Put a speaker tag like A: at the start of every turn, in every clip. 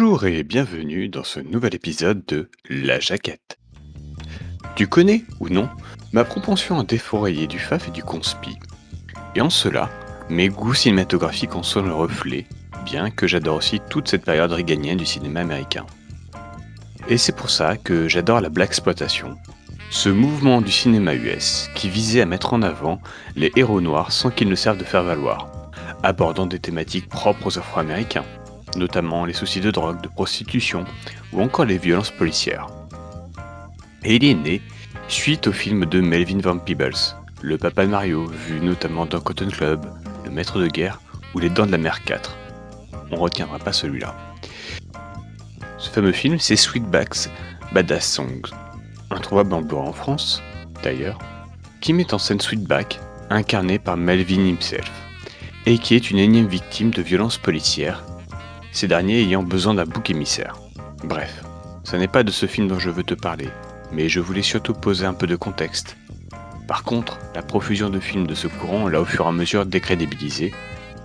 A: Bonjour et bienvenue dans ce nouvel épisode de La Jaquette. Tu connais, ou non, ma propension à défourailler du faf et du conspi? Et en cela, mes goûts cinématographiques en sont le reflet, bien que j'adore aussi toute cette période réganienne du cinéma américain. Et c'est pour ça que j'adore la black exploitation, ce mouvement du cinéma US qui visait à mettre en avant les héros noirs sans qu'ils ne servent de faire valoir, abordant des thématiques propres aux Afro-Américains, notamment les soucis de drogue, de prostitution ou encore les violences policières. Et il est né suite au film de Melvin Van Peebles, le papa de Mario, vu notamment dans Cotton Club, Le Maître de Guerre ou Les Dents de la Mer 4. On retiendra pas celui-là. Ce fameux film, c'est Sweetback's Badass Songs, introuvable en France, d'ailleurs, qui met en scène Sweetback, incarné par Melvin himself, et qui est une énième victime de violences policières, ces derniers ayant besoin d'un bouc émissaire. Bref, ce n'est pas de ce film dont je veux te parler, mais je voulais surtout poser un peu de contexte. Par contre, la profusion de films de ce courant l'a au fur et à mesure décrédibilisé,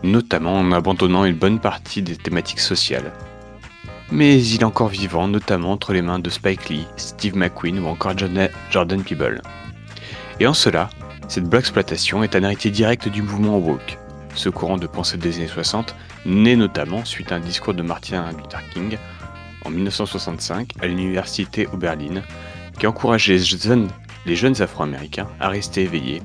A: notamment en abandonnant une bonne partie des thématiques sociales, mais il est encore vivant, notamment entre les mains de Spike Lee, Steve McQueen ou encore Jordan Peeble. Et en cela, cette black exploitation est un héritier direct du mouvement woke, ce courant de pensée des années 60, né notamment suite à un discours de Martin Luther King en 1965 à l'université Oberlin, qui encourageait les jeunes, Afro-Américains à rester éveillés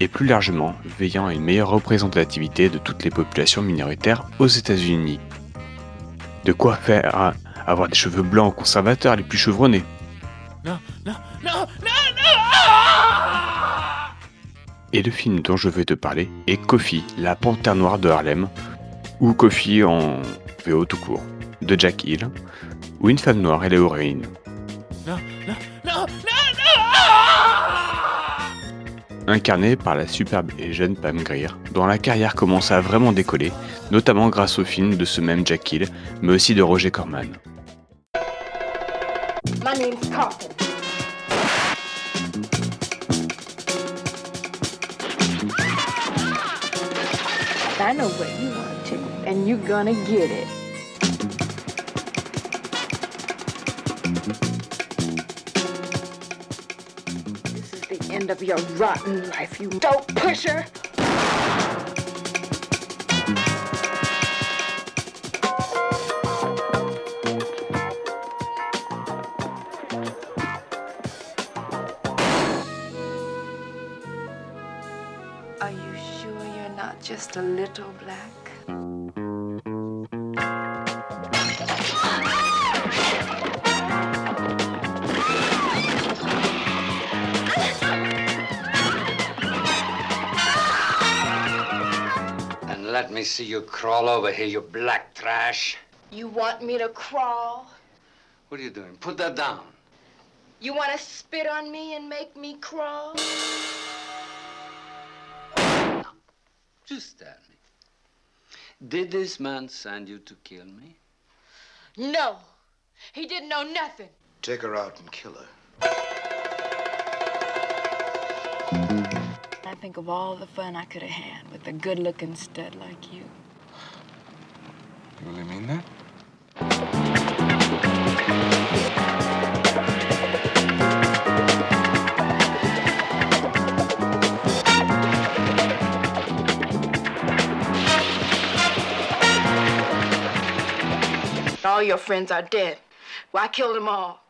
A: et plus largement veillant à une meilleure représentativité de toutes les populations minoritaires aux États-Unis de quoi faire avoir des cheveux blancs conservateurs les plus chevronnés. Non, non, non, non Et le film dont je vais te parler est Kofi, la panthère noire de Harlem, ou Kofi en VO tout court, de Jack Hill, où une femme noire est l'héroïne. Non, non, non, incarné par la superbe et jeune Pam Grier, dont la carrière commence à vraiment décoller, notamment grâce au film de ce même Jack Hill, mais aussi de Roger Corman. I know where you want to, and you're gonna get it. This is the end of your rotten life, you dope pusher! Just a little black?
B: And let me see you crawl over here, you black trash.
C: You want me to crawl?
B: What are you doing? Put that down.
C: You want to spit on me and make me crawl?
B: Just tell me. Did this man send you to kill me?
C: No. He didn't know nothing.
D: Take her out and kill her.
C: I think of all the fun I could have had with a good looking stud like you.
D: You really mean that?
C: Your friends are dead. I killed them all?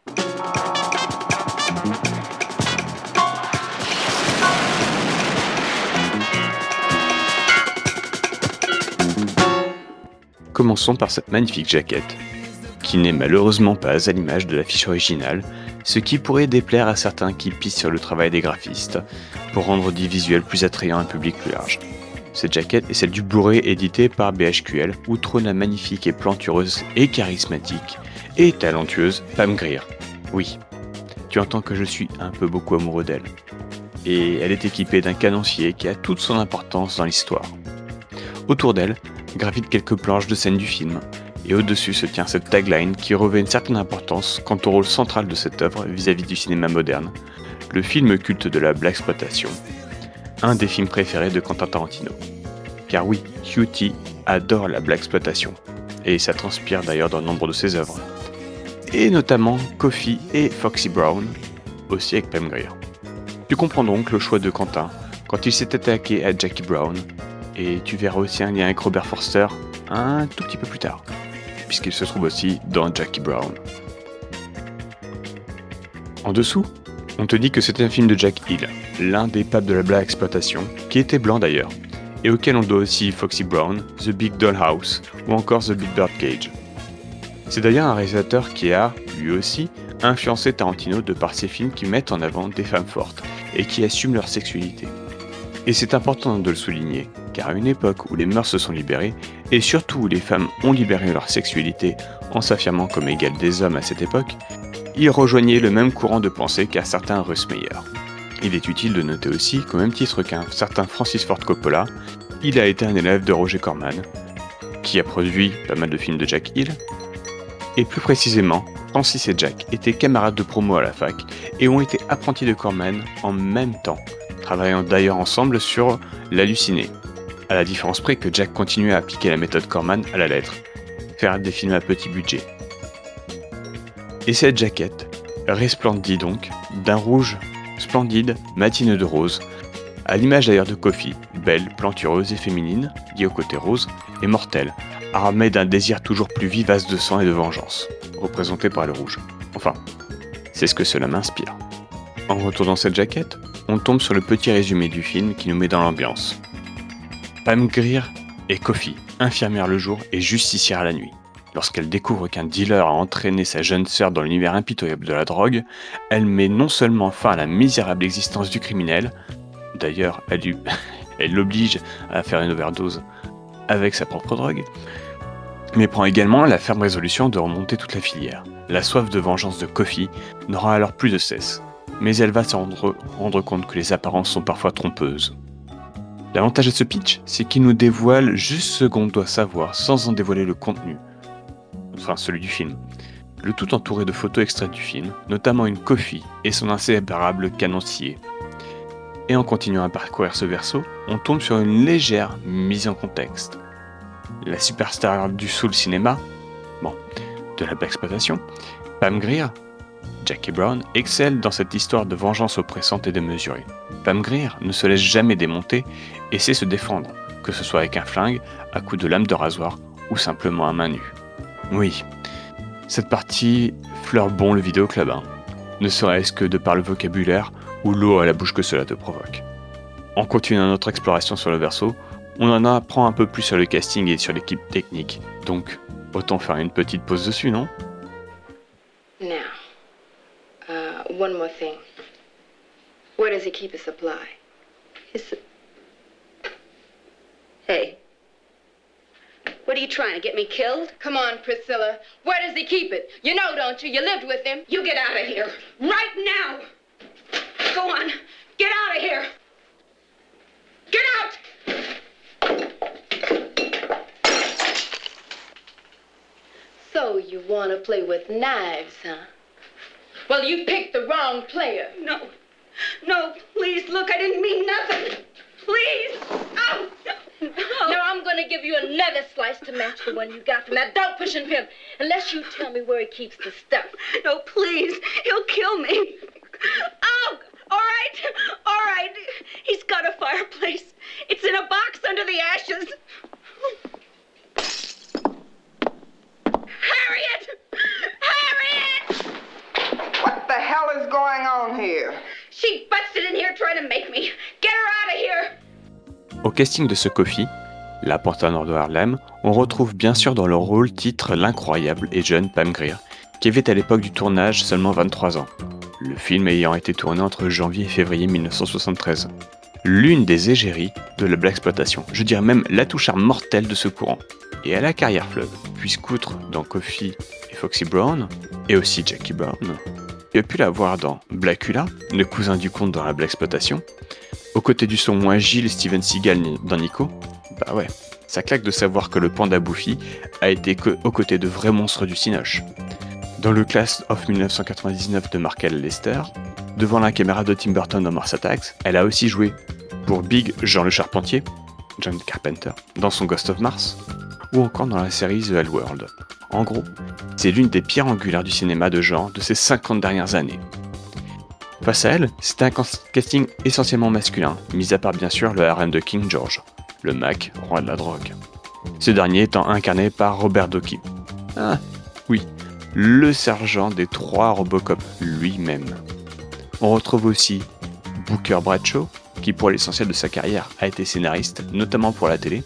A: Commençons par cette magnifique jaquette, qui n'est malheureusement pas à l'image de l'affiche originale, ce qui pourrait déplaire à certains qui pissent sur le travail des graphistes, pour rendre dit visuel plus attrayant à un public plus large. Cette jaquette est celle du Blu-ray édité par BHQL, où trône la magnifique et plantureuse et charismatique et talentueuse Pam Grier. Oui, tu entends que je suis un peu beaucoup amoureux d'elle. Et elle est équipée d'un canoncier qui a toute son importance dans l'histoire. Autour d'elle, gravitent quelques planches de scène du film, et au-dessus se tient cette tagline qui revêt une certaine importance quant au rôle central de cette œuvre vis-à-vis du cinéma moderne, le film culte de la black exploitation, un des films préférés de Quentin Tarantino. Car oui, Cutie adore la black exploitation, et ça transpire d'ailleurs dans nombre de ses œuvres. Et notamment Coffee et Foxy Brown, aussi avec Pam Grier. Tu comprends donc le choix de Quentin quand il s'est attaqué à Jackie Brown, et tu verras aussi un lien avec Robert Forster un tout petit peu plus tard, puisqu'il se trouve aussi dans Jackie Brown. En dessous, on te dit que c'est un film de Jack Hill, l'un des papes de la black exploitation, qui était blanc d'ailleurs, et auquel on doit aussi Foxy Brown, The Big Dollhouse ou encore The Big Bird Cage. C'est d'ailleurs un réalisateur qui a, lui aussi, influencé Tarantino de par ses films qui mettent en avant des femmes fortes et qui assument leur sexualité. Et c'est important de le souligner, car à une époque où les mœurs se sont libérées, et surtout où les femmes ont libéré leur sexualité en s'affirmant comme égales des hommes à cette époque, il rejoignait le même courant de pensée qu'un certain Russ Meyer. Il est utile de noter aussi qu'au même titre qu'un certain Francis Ford Coppola, il a été un élève de Roger Corman, qui a produit pas mal de films de Jack Hill, et plus précisément, Francis et Jack étaient camarades de promo à la fac et ont été apprentis de Corman en même temps, travaillant d'ailleurs ensemble sur L'halluciné, à la différence près que Jack continuait à appliquer la méthode Corman à la lettre, faire des films à petit budget. Et cette jaquette resplendit donc d'un rouge splendide, matineux de rose, à l'image d'ailleurs de Kofi, belle, plantureuse et féminine, liée au côté rose, et mortelle, armée d'un désir toujours plus vivace de sang et de vengeance, représenté par le rouge. Enfin, c'est ce que cela m'inspire. En retournant cette jaquette, on tombe sur le petit résumé du film qui nous met dans l'ambiance. Pam Grier est Kofi, infirmière le jour et justicière la nuit. Lorsqu'elle découvre qu'un dealer a entraîné sa jeune sœur dans l'univers impitoyable de la drogue, elle met non seulement fin à la misérable existence du criminel, d'ailleurs elle, l'oblige à faire une overdose avec sa propre drogue, mais prend également la ferme résolution de remonter toute la filière. La soif de vengeance de Kofi n'aura alors plus de cesse, mais elle va se rendre compte que les apparences sont parfois trompeuses. L'avantage de ce pitch, c'est qu'il nous dévoile juste ce qu'on doit savoir sans en dévoiler le contenu, enfin celui du film. Le tout entouré de photos extraites du film, notamment une Kofi et son inséparable canoncier. Et en continuant à parcourir ce verso, on tombe sur une légère mise en contexte. La superstar du soul cinéma, bon, de la exploitation, Pam Grier, Jackie Brown, excelle dans cette histoire de vengeance oppressante et démesurée. Pam Grier ne se laisse jamais démonter et sait se défendre, que ce soit avec un flingue, à coups de lame de rasoir ou simplement à main nue. Oui, cette partie fleure bon le vidéoclub, hein. ne serait-ce que de par le vocabulaire ou l'eau à la bouche que cela te provoque. En continuant notre exploration sur le verso, on en apprend un peu plus sur le casting et sur l'équipe technique, donc autant faire une petite pause dessus, non?
C: Now, uh, one more thing. Where does he keep his supply?
E: His... Hey. What are you trying to get me killed?
C: Come on, Priscilla. Where does he keep it? You know, don't you? You lived with him.
E: You get out of here. Right now. Go on. Get out of here. Get out!
C: So you want to play with knives, huh? Well, you picked the wrong player.
E: No. No, please, look, I didn't mean nothing. Please. Oh, no.
C: Now I'm going to give you another slice to match the one you got from that dog pushing pimp, unless you tell me where he keeps the stuff.
E: No, please. He'll kill me. Oh, all right. All right. He's got a fireplace. It's in a box under the ashes. Harriet! Harriet!
F: What the hell is going on here?
E: She busted in here trying to make me. Get her out of here.
A: Au casting de ce Kofi, la porte nord de Harlem, on retrouve bien sûr dans le rôle titre l'incroyable et jeune Pam Grier, qui avait à l'époque du tournage seulement 23 ans, le film ayant été tourné entre janvier et février 1973. L'une des égéries de la black exploitation, je dirais même la touche mortelle de ce courant. Et à la carrière fleuve, puisqu'outre dans Kofi et Foxy Brown, et aussi Jackie Brown, tu as pu la voir dans Blackula, le cousin du comte dans la black exploitation, aux côtés du son moins agile Steven Seagal dans Nico, bah ouais, ça claque de savoir que le panda Buffy a été aux côtés de vrais monstres du Cinoche. Dans le Class of 1999 de Markel Lester, devant la caméra de Tim Burton dans Mars Attacks, elle a aussi joué pour Big Jean le Charpentier, John Carpenter, dans son Ghost of Mars, ou encore dans la série The Hell World. En gros, c'est l'une des pierres angulaires du cinéma de genre de ces 50 dernières années. Face à elle, c'est un casting essentiellement masculin, mis à part bien sûr le harem de King George, le Mac, roi de la drogue. Ce dernier étant incarné par Robert Docky. Ah, oui, le sergent des trois Robocop lui-même. On retrouve aussi Booker Bradshaw, qui pour l'essentiel de sa carrière a été scénariste, notamment pour la télé.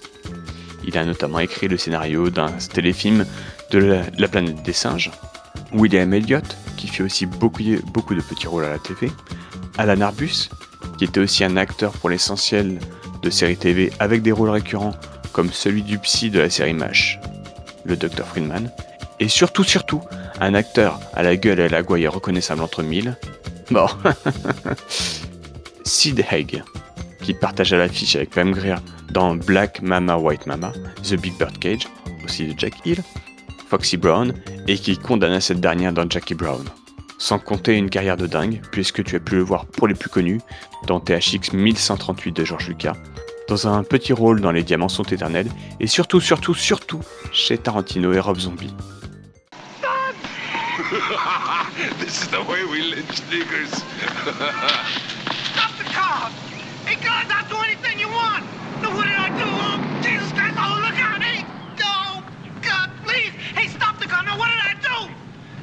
A: Il a notamment écrit le scénario d'un téléfilm de la, planète des singes. William Elliott, qui fait aussi beaucoup, beaucoup de petits rôles à la TV. Alan Arbus, qui était aussi un acteur pour l'essentiel de séries TV avec des rôles récurrents comme celui du psy de la série MASH, le Dr Friedman. Et surtout, surtout, un acteur à la gueule et à la gouaille reconnaissable entre mille. Bon. Sid Haig, qui partage l'affiche avec Pam Grier dans Black Mama White Mama, The Big Bird Cage, aussi de Jack Hill, Foxy Brown, et qui condamna cette dernière dans Jackie Brown. Sans compter une carrière de dingue, puisque tu as pu le voir pour les plus connus dans THX 1138 de George Lucas, dans un petit rôle dans Les Diamants sont éternels, et surtout, surtout, surtout chez Tarantino et Rob Zombie.
D: this is the way we lynch niggers.
G: car. Hey, guys, I'll do anything you want. No, what did I do? Oh, Jesus Christ, oh, look out. Hey, oh, God, please. Hey, stop the car. Now, what did I do?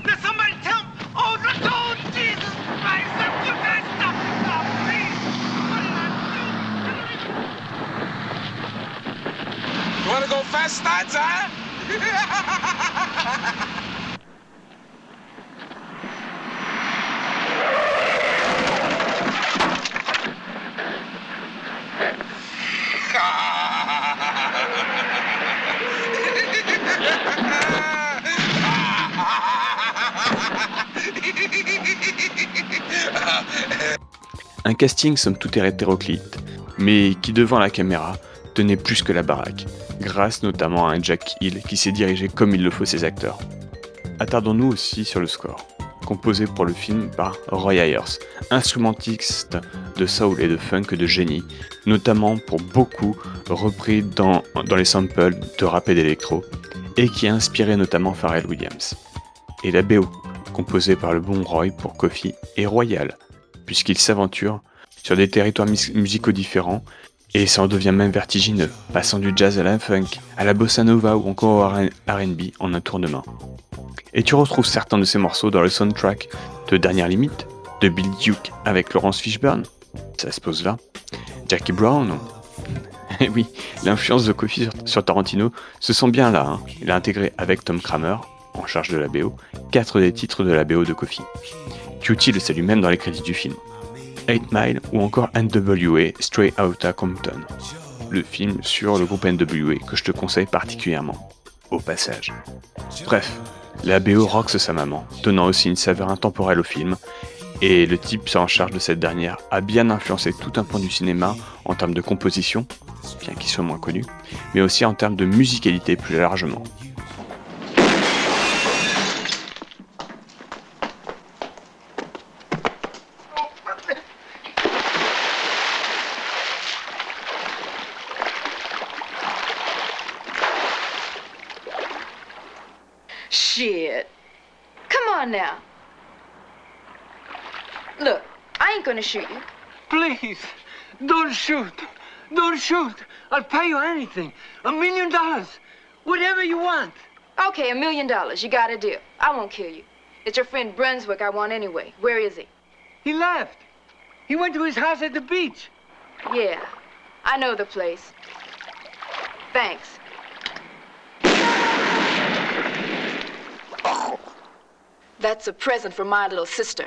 G: Now, somebody tell me. Oh, look, oh, Jesus Christ. You guys stop the car, please. What did I
D: do? You huh?
A: Un casting somme tout hétéroclite, mais qui devant la caméra tenait plus que la baraque, grâce notamment à un Jack Hill qui s'est dirigé comme il le faut ses acteurs. Attardons-nous aussi sur le score, composé pour le film par Roy Ayers, instrumentiste de soul et de funk de génie, notamment pour beaucoup repris dans, les samples de rap et d'électro, et qui a inspiré notamment Pharrell Williams. Et la BO, composée par le bon Roy pour Coffee, est royale, puisqu'il s'aventure sur des territoires musicaux différents et ça en devient même vertigineux, passant du jazz à la funk, à la bossa nova ou encore au RB en un tour de main. Et tu retrouves certains de ces morceaux dans le soundtrack de Dernière Limite, de Bill Duke avec Laurence Fishburne, ça se pose là, Jackie Brown. Et oui, l'influence de Coffee sur, Tarantino se sent bien là. Hein. Il a intégré avec Tom Kramer, en charge de la BO, quatre des titres de la BO de Coffee. Cutie le salue même dans les crédits du film. 8 Mile ou encore NWA Stray Outta Compton, le film sur le groupe NWA que je te conseille particulièrement, au passage. Bref, la BO rocks sa maman, donnant aussi une saveur intemporelle au film, et le type en charge de cette dernière a bien influencé tout un point du cinéma en termes de composition, bien qu'il soit moins connu, mais aussi en termes de musicalité plus largement.
G: Shoot. Don't shoot. I'll pay you anything. A million dollars. Whatever you want.
C: Okay, a million dollars. You got a deal. I won't kill you. It's your friend Brunswick I want anyway. Where is he?
G: He left. He went to his house at the beach.
C: Yeah, I know the place. Thanks. That's a present for my little sister.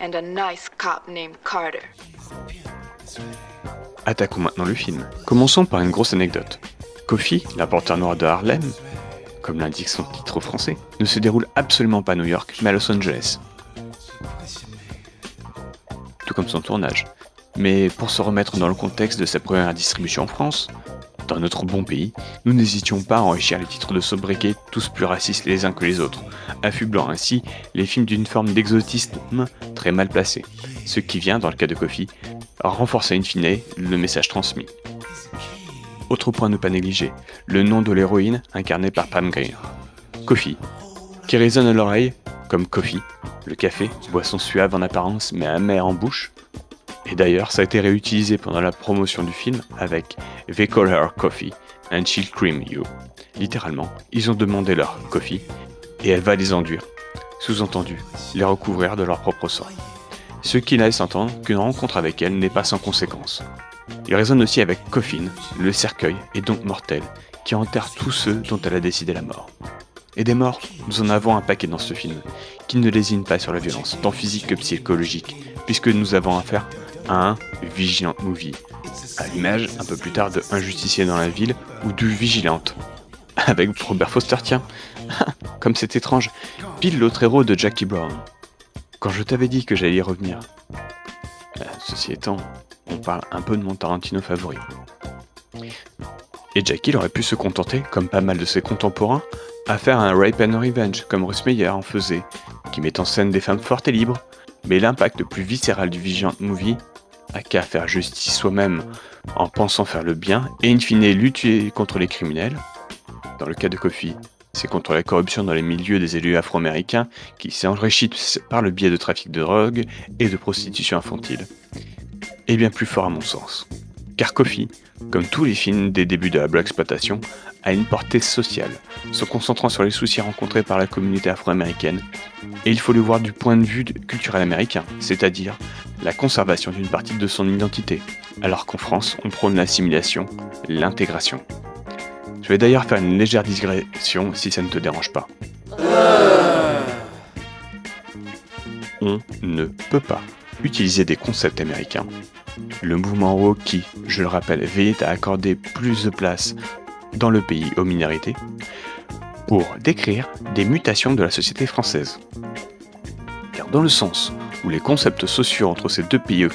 C: And a nice cop named Carter.
A: Attaquons maintenant le film. Commençons par une grosse anecdote. Coffee, la porteur noire de Harlem, comme l'indique son titre français, ne se déroule absolument pas à New York, mais à Los Angeles. Tout comme son tournage. Mais pour se remettre dans le contexte de sa première distribution en France, dans notre bon pays, nous n'hésitions pas à enrichir les titres de sobriquet tous plus racistes les uns que les autres, affublant ainsi les films d'une forme d'exotisme très mal placée, ce qui vient, dans le cas de Coffee, renforcer in fine le message transmis. autre point ne pas négliger, le nom de l'héroïne incarnée par Pam Grier. Coffee, qui résonne à l'oreille comme coffee, le café, boisson suave en apparence mais amère en bouche. Et d'ailleurs, ça a été réutilisé pendant la promotion du film avec They Call Her Coffee and She'll Cream You. Littéralement, ils ont demandé leur coffee et elle va les enduire. Sous-entendu, les recouvrir de leur propre sang. Ce qui laisse entendre qu'une rencontre avec elle n'est pas sans conséquence. Il résonne aussi avec Coffin, le cercueil, et donc mortel, qui enterre tous ceux dont elle a décidé la mort. Et des morts, nous en avons un paquet dans ce film, qui ne lésine pas sur la violence, tant physique que psychologique, puisque nous avons affaire à un Vigilant Movie, à l'image un peu plus tard de Un justicier dans la ville ou du Vigilante. Avec Robert Foster, tiens, comme c'est étrange, pile l'autre héros de Jackie Brown. Quand je t'avais dit que j'allais y revenir. Euh, ceci étant, on parle un peu de mon Tarantino favori. Et Jackie aurait pu se contenter, comme pas mal de ses contemporains, à faire un Rape and Revenge, comme Russ Meyer en faisait, qui met en scène des femmes fortes et libres, mais l'impact le plus viscéral du Vigilant Movie a qu'à faire justice soi-même en pensant faire le bien et in fine lutter contre les criminels. Dans le cas de Kofi, c'est contre la corruption dans les milieux des élus afro-américains qui s'enrichissent par le biais de trafic de drogue et de prostitution infantile. Et bien plus fort à mon sens. Car Kofi, comme tous les films des débuts de la Black Exploitation, a une portée sociale, se concentrant sur les soucis rencontrés par la communauté afro-américaine, et il faut le voir du point de vue culturel américain, c'est-à-dire la conservation d'une partie de son identité, alors qu'en France, on prône l'assimilation, l'intégration. Je vais d'ailleurs faire une légère digression si ça ne te dérange pas. On ne peut pas utiliser des concepts américains. Le mouvement woke qui, je le rappelle, veillait à accorder plus de place dans le pays aux minorités, pour décrire des mutations de la société française. Car dans le sens où les concepts sociaux entre ces deux pays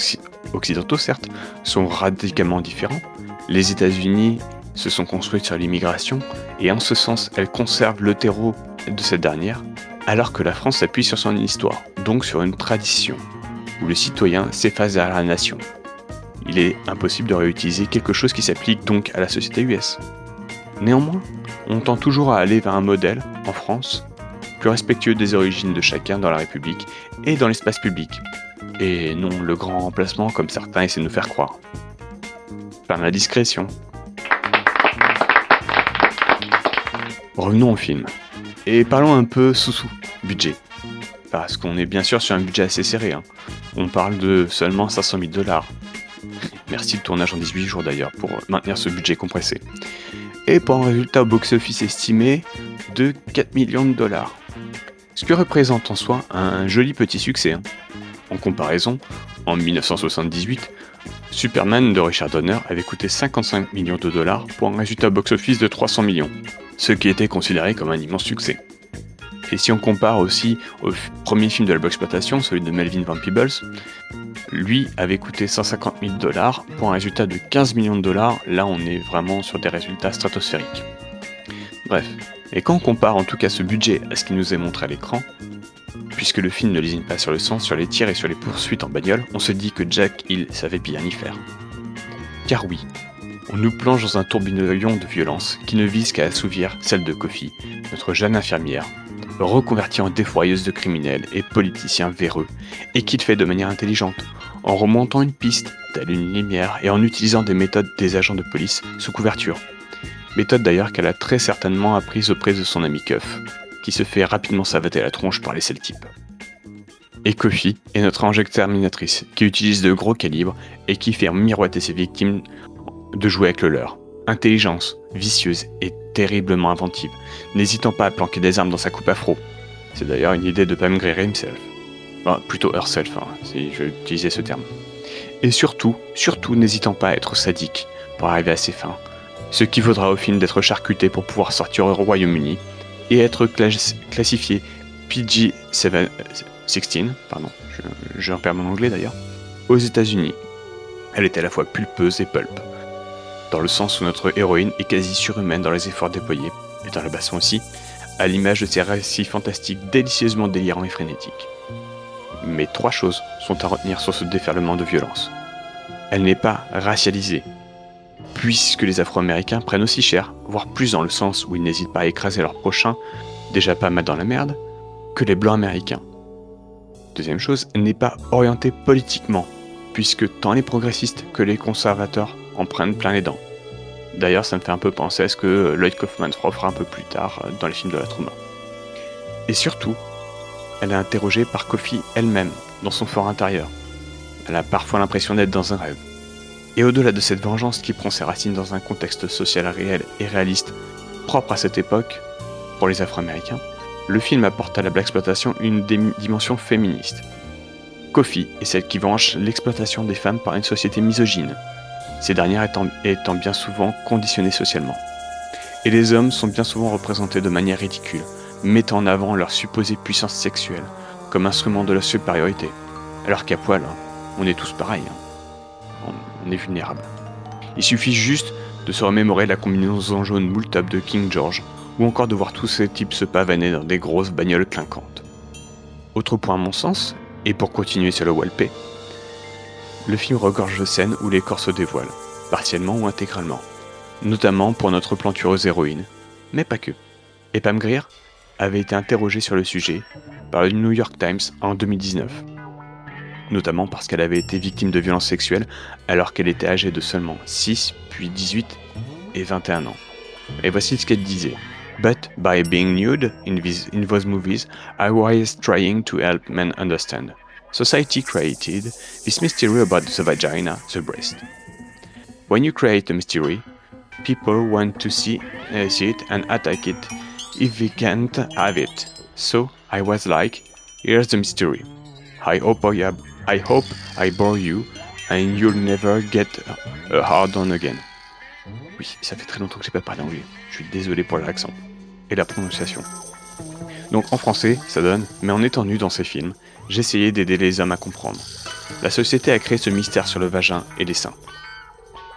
A: occidentaux, certes, sont radicalement différents, les États-Unis se sont construites sur l'immigration, et en ce sens, elles conservent le terreau de cette dernière, alors que la France s'appuie sur son histoire, donc sur une tradition, où le citoyen s'efface à la nation. Il est impossible de réutiliser quelque chose qui s'applique donc à la société US. Néanmoins, on tend toujours à aller vers un modèle, en France, plus respectueux des origines de chacun dans la République et dans l'espace public, et non le grand remplacement comme certains essaient de nous faire croire. Par la discrétion, Revenons au film. Et parlons un peu sous-sous, budget. Parce qu'on est bien sûr sur un budget assez serré. Hein. On parle de seulement 500 000 dollars. Merci le tournage en 18 jours d'ailleurs pour maintenir ce budget compressé. Et pour un résultat box-office estimé de 4 millions de dollars. Ce que représente en soi un joli petit succès. Hein. En comparaison, en 1978, Superman de Richard Donner avait coûté 55 millions de dollars pour un résultat box-office de 300 millions ce qui était considéré comme un immense succès. Et si on compare aussi au premier film de la exploitation, celui de Melvin Van Peebles, lui avait coûté 150 000 dollars pour un résultat de 15 millions de dollars, là on est vraiment sur des résultats stratosphériques. Bref, et quand on compare en tout cas ce budget à ce qui nous est montré à l'écran, puisque le film ne lésine pas sur le sens, sur les tirs et sur les poursuites en bagnole, on se dit que Jack Hill savait bien y faire. Car oui, on nous plonge dans un tourbillon de violence qui ne vise qu'à assouvir celle de Kofi, notre jeune infirmière, reconvertie en défroyeuse de criminels et politiciens véreux, et qu'il fait de manière intelligente, en remontant une piste, telle une lumière, et en utilisant des méthodes des agents de police sous couverture. Méthode d'ailleurs qu'elle a très certainement apprise auprès de son ami Cuff, qui se fait rapidement savater la tronche par les types. Et Kofi est notre ange exterminatrice, qui utilise de gros calibres et qui fait miroiter ses victimes de jouer avec le leur. Intelligence, vicieuse et terriblement inventive, n'hésitant pas à planquer des armes dans sa coupe afro. C'est d'ailleurs une idée de Pam Grier himself. plutôt herself, hein, si je utilisais ce terme. Et surtout, surtout n'hésitant pas à être sadique pour arriver à ses fins. Ce qui vaudra au film d'être charcuté pour pouvoir sortir au Royaume-Uni et être classifié PG-16, pardon, je, je perds mon anglais d'ailleurs, aux États-Unis. Elle est à la fois pulpeuse et pulpe dans le sens où notre héroïne est quasi surhumaine dans les efforts déployés, et dans la basson aussi, à l'image de ces récits fantastiques délicieusement délirants et frénétiques. Mais trois choses sont à retenir sur ce déferlement de violence. Elle n'est pas racialisée, puisque les Afro-Américains prennent aussi cher, voire plus dans le sens où ils n'hésitent pas à écraser leurs prochains, déjà pas mal dans la merde, que les Blancs américains. Deuxième chose, elle n'est pas orientée politiquement, puisque tant les progressistes que les conservateurs en plein les dents. D'ailleurs, ça me fait un peu penser à ce que Lloyd Kaufman fera un peu plus tard dans les films de la Truma. Et surtout, elle est interrogée par Kofi elle-même, dans son fort intérieur. Elle a parfois l'impression d'être dans un rêve. Et au-delà de cette vengeance qui prend ses racines dans un contexte social réel et réaliste, propre à cette époque, pour les Afro-Américains, le film apporte à la black exploitation une dimension féministe. Kofi est celle qui venge l'exploitation des femmes par une société misogyne, ces dernières étant, bien souvent conditionnées socialement. Et les hommes sont bien souvent représentés de manière ridicule, mettant en avant leur supposée puissance sexuelle comme instrument de la supériorité, alors qu'à poil, hein, on est tous pareils. Hein. On est vulnérable. Il suffit juste de se remémorer la combinaison jaune top de King George, ou encore de voir tous ces types se pavaner dans des grosses bagnoles clinquantes. Autre point à mon sens, et pour continuer sur le walpé, le film regorge de scènes où les corps se dévoilent, partiellement ou intégralement, notamment pour notre plantureuse héroïne, mais pas que. Et Pam Grier avait été interrogée sur le sujet par le New York Times en 2019, notamment parce qu'elle avait été victime de violences sexuelles alors qu'elle était âgée de seulement 6, puis 18 et 21 ans. Et voici ce qu'elle disait. But by being nude in, these, in those movies, I was trying to help men understand. Society created this mystery about the vagina, the breast. When you create a mystery, people want to see, uh, see it and attack it if they can't have it. So I was like, here's the mystery. I hope I, I hope I bore you and you'll never get a hard on again. Oui, ça fait très longtemps que j'ai pas parlé anglais. Je suis désolé pour l'accent et la prononciation. Donc en français, ça donne, mais en étant nu dans ces films, j'essayais d'aider les hommes à comprendre. La société a créé ce mystère sur le vagin et les seins.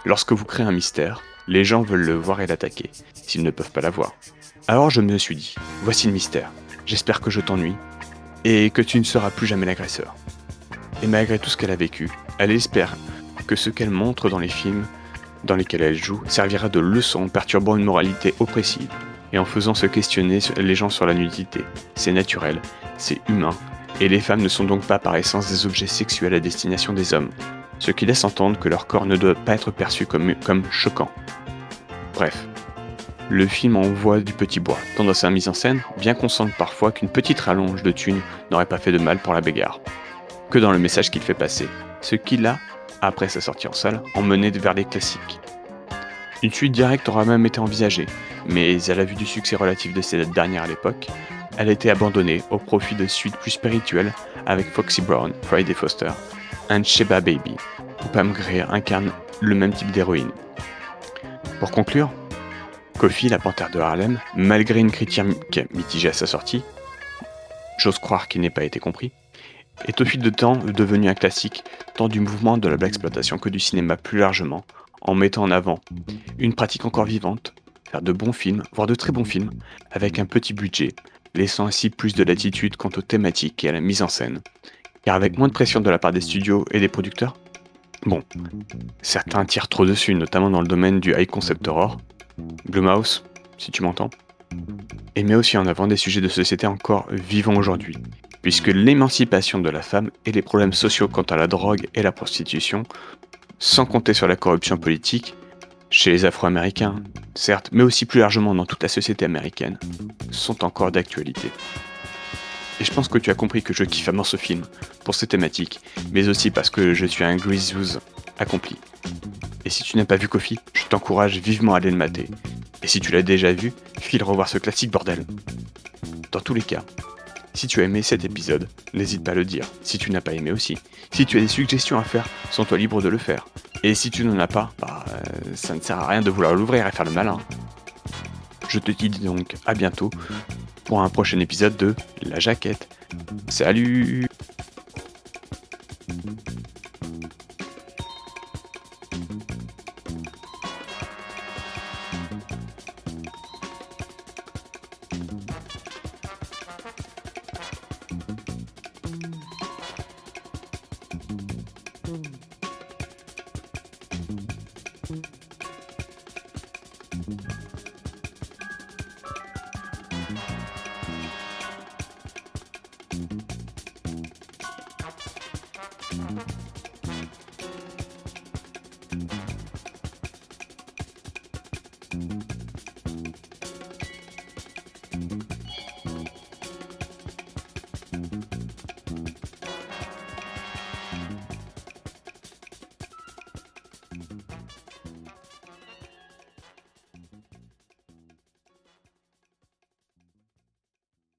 A: Lorsque vous créez un mystère, les gens veulent le voir et l'attaquer, s'ils ne peuvent pas l'avoir. Alors je me suis dit, voici le mystère. J'espère que je t'ennuie et que tu ne seras plus jamais l'agresseur. Et malgré tout ce qu'elle a vécu, elle espère que ce qu'elle montre dans les films dans lesquels elle joue servira de leçon en perturbant une moralité oppressive et en faisant se questionner les gens sur la nudité. C'est naturel, c'est humain, et les femmes ne sont donc pas par essence des objets sexuels à destination des hommes, ce qui laisse entendre que leur corps ne doit pas être perçu comme, choquant. Bref, le film envoie du petit bois, tant dans sa mise en scène, bien qu'on sente parfois qu'une petite rallonge de thunes n'aurait pas fait de mal pour la bagarre, que dans le message qu'il fait passer, ce qui l'a, après sa sortie en salle, emmené vers les classiques. Une suite directe aura même été envisagée, mais à la vue du succès relatif de cette dernière à l'époque, elle a été abandonnée au profit de suites plus spirituelles avec Foxy Brown, Friday Foster, and Sheba Baby, où Pam Grier incarne le même type d'héroïne. Pour conclure, Kofi, la panthère de Harlem, malgré une critique mitigée à sa sortie, j'ose croire qu'il n'ait pas été compris, est au fil de temps devenu un classique tant du mouvement de la black exploitation que du cinéma plus largement, en mettant en avant une pratique encore vivante, faire de bons films, voire de très bons films, avec un petit budget, laissant ainsi plus de latitude quant aux thématiques et à la mise en scène. Car avec moins de pression de la part des studios et des producteurs, bon, certains tirent trop dessus, notamment dans le domaine du high concept horror, Blumhouse, si tu m'entends, et met aussi en avant des sujets de société encore vivants aujourd'hui, puisque l'émancipation de la femme et les problèmes sociaux quant à la drogue et la prostitution, sans compter sur la corruption politique, chez les Afro-Américains, certes, mais aussi plus largement dans toute la société américaine, sont encore d'actualité. Et je pense que tu as compris que je kiffe à ce film, pour ses thématiques, mais aussi parce que je suis un Grizzous accompli. Et si tu n'as pas vu Kofi, je t'encourage vivement à aller le mater. Et si tu l'as déjà vu, file revoir ce classique bordel. Dans tous les cas, si tu as aimé cet épisode, n'hésite pas à le dire. Si tu n'as pas aimé aussi. Si tu as des suggestions à faire, sens-toi libre de le faire. Et si tu n'en as pas, bah, euh, ça ne sert à rien de vouloir l'ouvrir et faire le malin. Je te dis donc à bientôt pour un prochain épisode de La Jaquette. Salut